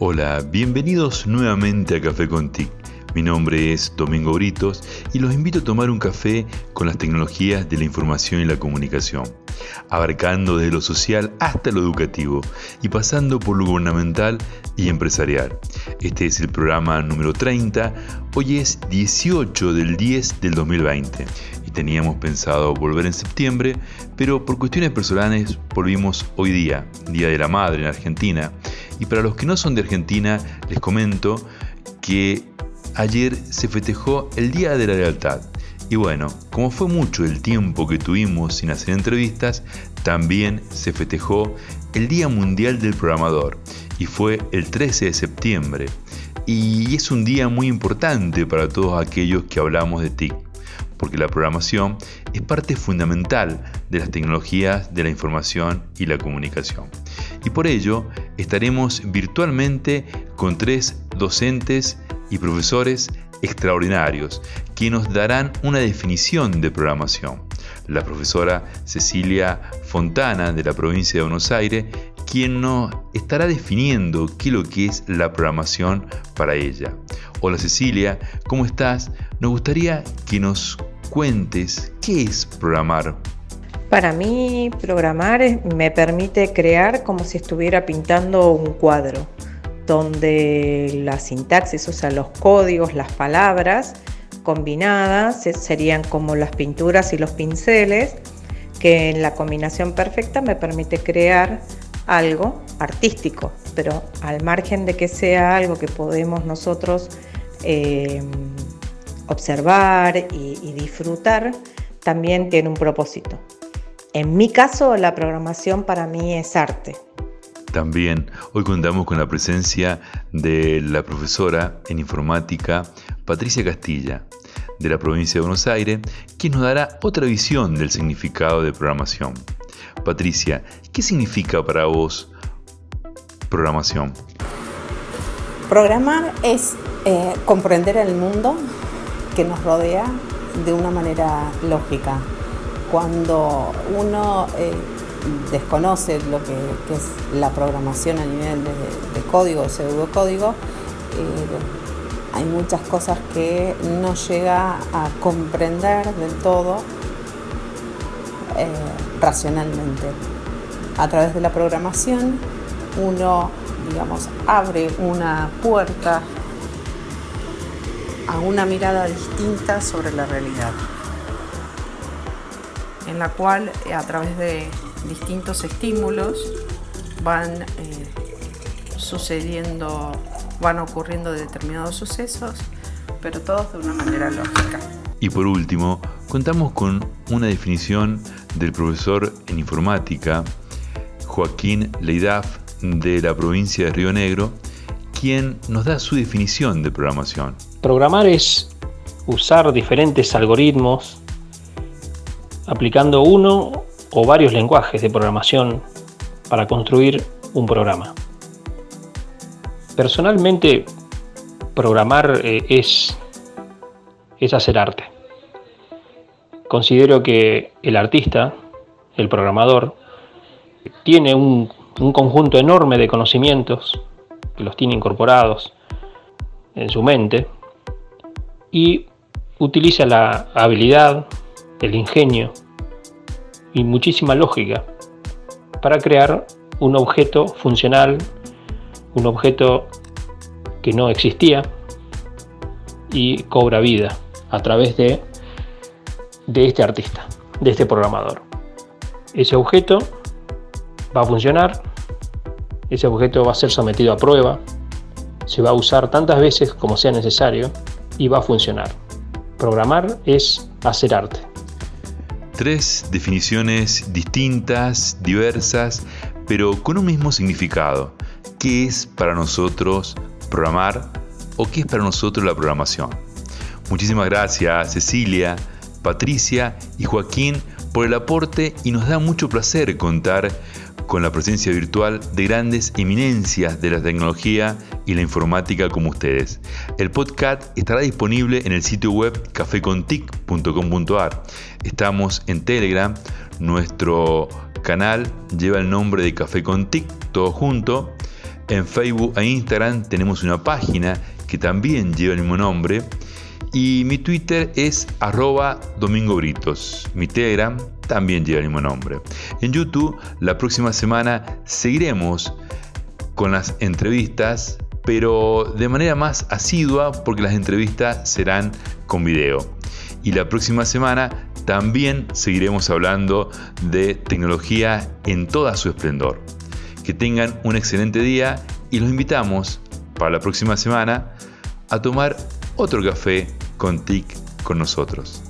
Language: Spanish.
Hola, bienvenidos nuevamente a Café con TIC. Mi nombre es Domingo Britos y los invito a tomar un café con las tecnologías de la información y la comunicación, abarcando desde lo social hasta lo educativo y pasando por lo gubernamental y empresarial. Este es el programa número 30, hoy es 18 del 10 del 2020 y teníamos pensado volver en septiembre, pero por cuestiones personales volvimos hoy día, Día de la Madre en Argentina, y para los que no son de Argentina, les comento que ayer se festejó el Día de la Lealtad. Y bueno, como fue mucho el tiempo que tuvimos sin hacer entrevistas, también se festejó el Día Mundial del Programador y fue el 13 de septiembre. Y es un día muy importante para todos aquellos que hablamos de TIC, porque la programación es parte fundamental de las tecnologías de la información y la comunicación y por ello estaremos virtualmente con tres docentes y profesores extraordinarios que nos darán una definición de programación. La profesora Cecilia Fontana de la provincia de Buenos Aires, quien nos estará definiendo qué es lo que es la programación para ella. Hola Cecilia, ¿cómo estás? Nos gustaría que nos cuentes qué es programar para mí, programar me permite crear como si estuviera pintando un cuadro, donde la sintaxis, o sea, los códigos, las palabras combinadas serían como las pinturas y los pinceles, que en la combinación perfecta me permite crear algo artístico, pero al margen de que sea algo que podemos nosotros eh, observar y disfrutar, también tiene un propósito. En mi caso, la programación para mí es arte. También hoy contamos con la presencia de la profesora en informática Patricia Castilla, de la provincia de Buenos Aires, quien nos dará otra visión del significado de programación. Patricia, ¿qué significa para vos programación? Programar es eh, comprender el mundo que nos rodea de una manera lógica, cuando uno eh, desconoce lo que, es la programación a nivel de, código o pseudocódigo, eh, hay muchas cosas que no llega a comprender del todo eh, racionalmente. A través de la programación uno, digamos, abre una puerta a una mirada distinta sobre la realidad en la cual a través de distintos estímulos van eh, sucediendo, van ocurriendo determinados sucesos, pero todos de una manera lógica. Y por último, contamos con una definición del profesor en informática, Joaquín Leidaf, de la provincia de Río Negro, quien nos da su definición de programación. Programar es usar diferentes algoritmos aplicando uno o varios lenguajes de programación para construir un programa. Personalmente, programar eh, es, es hacer arte. Considero que el artista, el programador, tiene un, un conjunto enorme de conocimientos que los tiene incorporados en su mente y utiliza la habilidad, el ingenio y muchísima lógica para crear un objeto funcional, un objeto que no existía y cobra vida a través de, de este artista, de este programador. Ese objeto va a funcionar, ese objeto va a ser sometido a prueba, se va a usar tantas veces como sea necesario y va a funcionar. Programar es hacer arte. Tres definiciones distintas, diversas, pero con un mismo significado. ¿Qué es para nosotros programar o qué es para nosotros la programación? Muchísimas gracias Cecilia, Patricia y Joaquín por el aporte y nos da mucho placer contar con la presencia virtual de grandes eminencias de la tecnología y la informática como ustedes. El podcast estará disponible en el sitio web cafecontic.com.ar. Estamos en Telegram, nuestro canal lleva el nombre de Café con todo junto. En Facebook e Instagram tenemos una página que también lleva el mismo nombre. Y mi Twitter es arroba Domingo Britos. Mi Telegram también lleva el mismo nombre. En YouTube la próxima semana seguiremos con las entrevistas, pero de manera más asidua porque las entrevistas serán con video. Y la próxima semana también seguiremos hablando de tecnología en toda su esplendor. Que tengan un excelente día y los invitamos para la próxima semana a tomar otro café con TIC con nosotros.